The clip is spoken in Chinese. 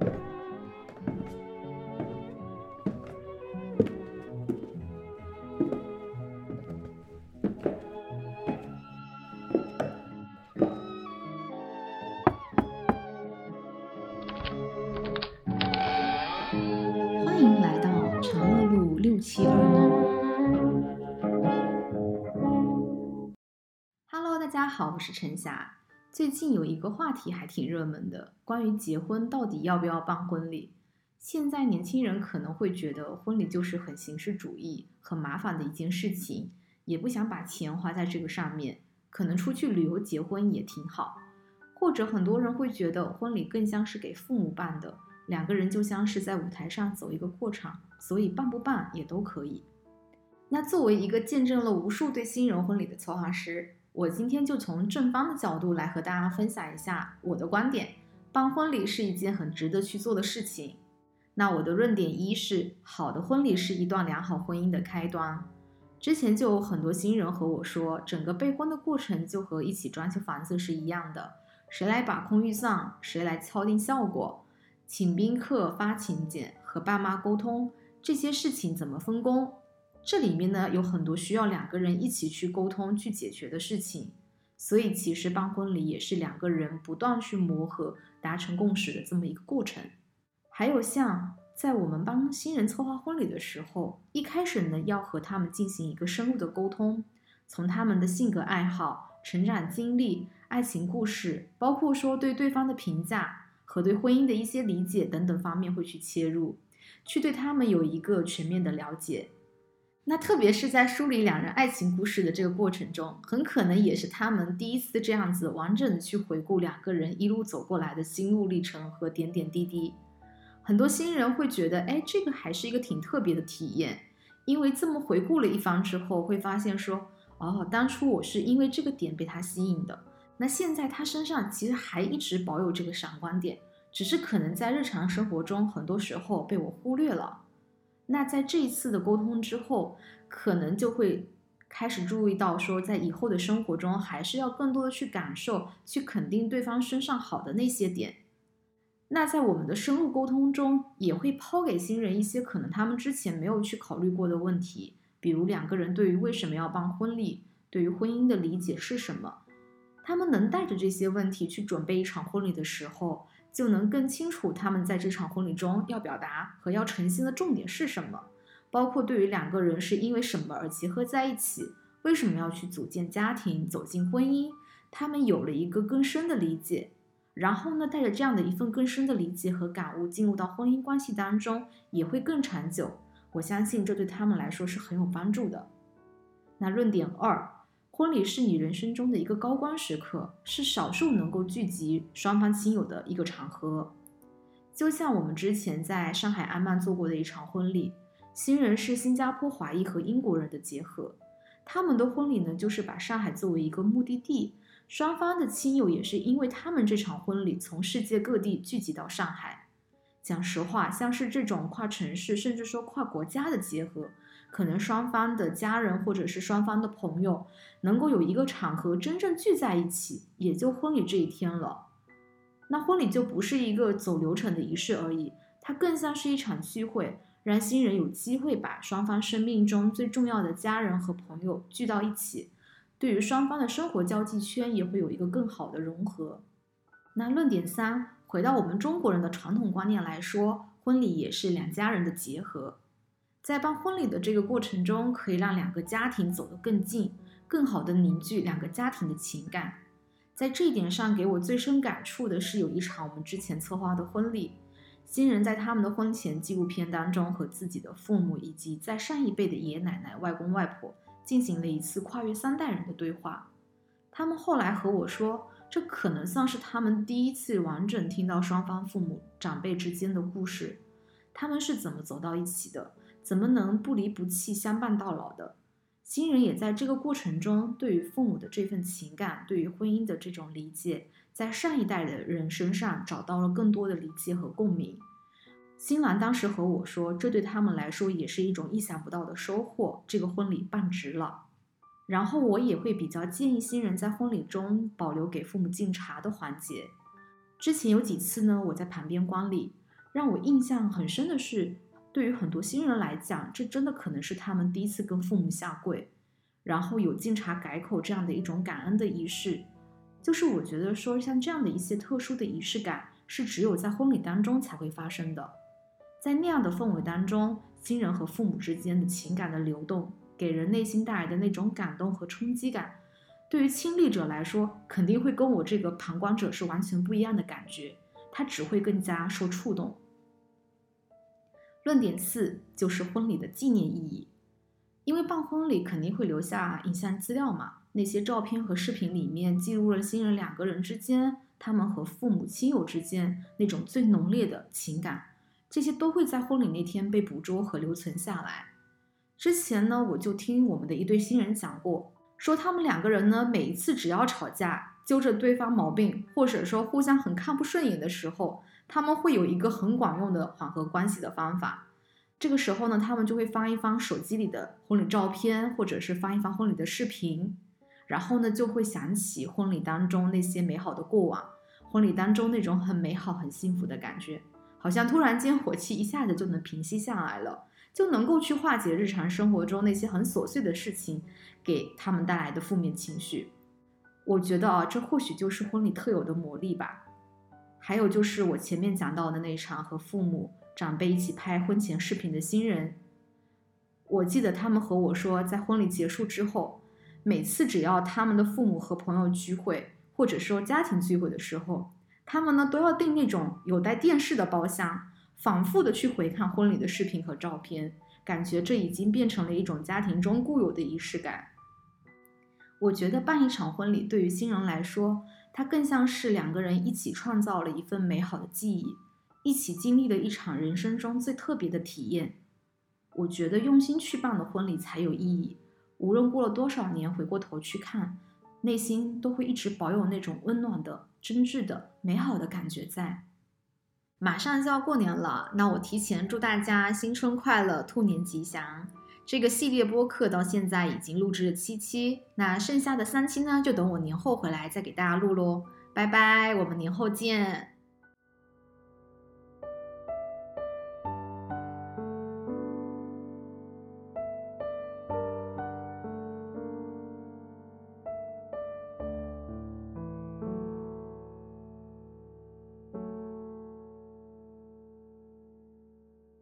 欢迎来到长乐路六七二弄。Hello，大家好，我是陈霞。最近有一个话题还挺热门的，关于结婚到底要不要办婚礼。现在年轻人可能会觉得婚礼就是很形式主义、很麻烦的一件事情，也不想把钱花在这个上面，可能出去旅游结婚也挺好。或者很多人会觉得婚礼更像是给父母办的。两个人就像是在舞台上走一个过场，所以办不办也都可以。那作为一个见证了无数对新人婚礼的策划师，我今天就从正方的角度来和大家分享一下我的观点：办婚礼是一件很值得去做的事情。那我的论点一是，好的婚礼是一段良好婚姻的开端。之前就有很多新人和我说，整个备婚的过程就和一起装修房子是一样的，谁来把控预算，谁来敲定效果。请宾客、发请柬、和爸妈沟通这些事情怎么分工？这里面呢有很多需要两个人一起去沟通、去解决的事情。所以其实办婚礼也是两个人不断去磨合、达成共识的这么一个过程。还有像在我们帮新人策划婚礼的时候，一开始呢要和他们进行一个深入的沟通，从他们的性格、爱好、成长经历、爱情故事，包括说对对方的评价。和对婚姻的一些理解等等方面会去切入，去对他们有一个全面的了解。那特别是在梳理两人爱情故事的这个过程中，很可能也是他们第一次这样子完整的去回顾两个人一路走过来的心路历程和点点滴滴。很多新人会觉得，哎，这个还是一个挺特别的体验，因为这么回顾了一番之后，会发现说，哦，当初我是因为这个点被他吸引的。那现在他身上其实还一直保有这个闪光点，只是可能在日常生活中很多时候被我忽略了。那在这一次的沟通之后，可能就会开始注意到说，在以后的生活中还是要更多的去感受、去肯定对方身上好的那些点。那在我们的深入沟通中，也会抛给新人一些可能他们之前没有去考虑过的问题，比如两个人对于为什么要办婚礼，对于婚姻的理解是什么。他们能带着这些问题去准备一场婚礼的时候，就能更清楚他们在这场婚礼中要表达和要呈现的重点是什么，包括对于两个人是因为什么而结合在一起，为什么要去组建家庭、走进婚姻，他们有了一个更深的理解。然后呢，带着这样的一份更深的理解和感悟进入到婚姻关系当中，也会更长久。我相信这对他们来说是很有帮助的。那论点二。婚礼是你人生中的一个高光时刻，是少数能够聚集双方亲友的一个场合。就像我们之前在上海安曼做过的一场婚礼，新人是新加坡华裔和英国人的结合。他们的婚礼呢，就是把上海作为一个目的地，双方的亲友也是因为他们这场婚礼从世界各地聚集到上海。讲实话，像是这种跨城市，甚至说跨国家的结合。可能双方的家人或者是双方的朋友能够有一个场合真正聚在一起，也就婚礼这一天了。那婚礼就不是一个走流程的仪式而已，它更像是一场聚会，让新人有机会把双方生命中最重要的家人和朋友聚到一起，对于双方的生活交际圈也会有一个更好的融合。那论点三，回到我们中国人的传统观念来说，婚礼也是两家人的结合。在办婚礼的这个过程中，可以让两个家庭走得更近，更好的凝聚两个家庭的情感。在这一点上，给我最深感触的是有一场我们之前策划的婚礼，新人在他们的婚前纪录片当中和自己的父母以及在上一辈的爷爷奶奶、外公外婆进行了一次跨越三代人的对话。他们后来和我说，这可能算是他们第一次完整听到双方父母长辈之间的故事，他们是怎么走到一起的。怎么能不离不弃、相伴到老的？新人也在这个过程中，对于父母的这份情感，对于婚姻的这种理解，在上一代的人身上找到了更多的理解和共鸣。新郎当时和我说，这对他们来说也是一种意想不到的收获，这个婚礼办值了。然后我也会比较建议新人在婚礼中保留给父母敬茶的环节。之前有几次呢，我在旁边观礼。让我印象很深的是，对于很多新人来讲，这真的可能是他们第一次跟父母下跪，然后有敬茶改口这样的一种感恩的仪式。就是我觉得说，像这样的一些特殊的仪式感，是只有在婚礼当中才会发生的。在那样的氛围当中，新人和父母之间的情感的流动，给人内心带来的那种感动和冲击感，对于亲历者来说，肯定会跟我这个旁观者是完全不一样的感觉。他只会更加受触动。论点四就是婚礼的纪念意义，因为办婚礼肯定会留下影像资料嘛，那些照片和视频里面记录了新人两个人之间，他们和父母亲友之间那种最浓烈的情感。这些都会在婚礼那天被捕捉和留存下来。之前呢，我就听我们的一对新人讲过，说他们两个人呢，每一次只要吵架，揪着对方毛病，或者说互相很看不顺眼的时候，他们会有一个很管用的缓和关系的方法。这个时候呢，他们就会翻一翻手机里的婚礼照片，或者是翻一翻婚礼的视频，然后呢，就会想起婚礼当中那些美好的过往，婚礼当中那种很美好、很幸福的感觉。好像突然间火气一下子就能平息下来了，就能够去化解日常生活中那些很琐碎的事情给他们带来的负面情绪。我觉得啊，这或许就是婚礼特有的魔力吧。还有就是我前面讲到的那场和父母长辈一起拍婚前视频的新人，我记得他们和我说，在婚礼结束之后，每次只要他们的父母和朋友聚会，或者说家庭聚会的时候。他们呢都要订那种有带电视的包厢，反复的去回看婚礼的视频和照片，感觉这已经变成了一种家庭中固有的仪式感。我觉得办一场婚礼对于新人来说，它更像是两个人一起创造了一份美好的记忆，一起经历了一场人生中最特别的体验。我觉得用心去办的婚礼才有意义，无论过了多少年，回过头去看。内心都会一直保有那种温暖的、真挚的、美好的感觉在。马上就要过年了，那我提前祝大家新春快乐，兔年吉祥。这个系列播客到现在已经录制了七期，那剩下的三期呢，就等我年后回来再给大家录喽。拜拜，我们年后见。